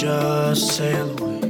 just sail away.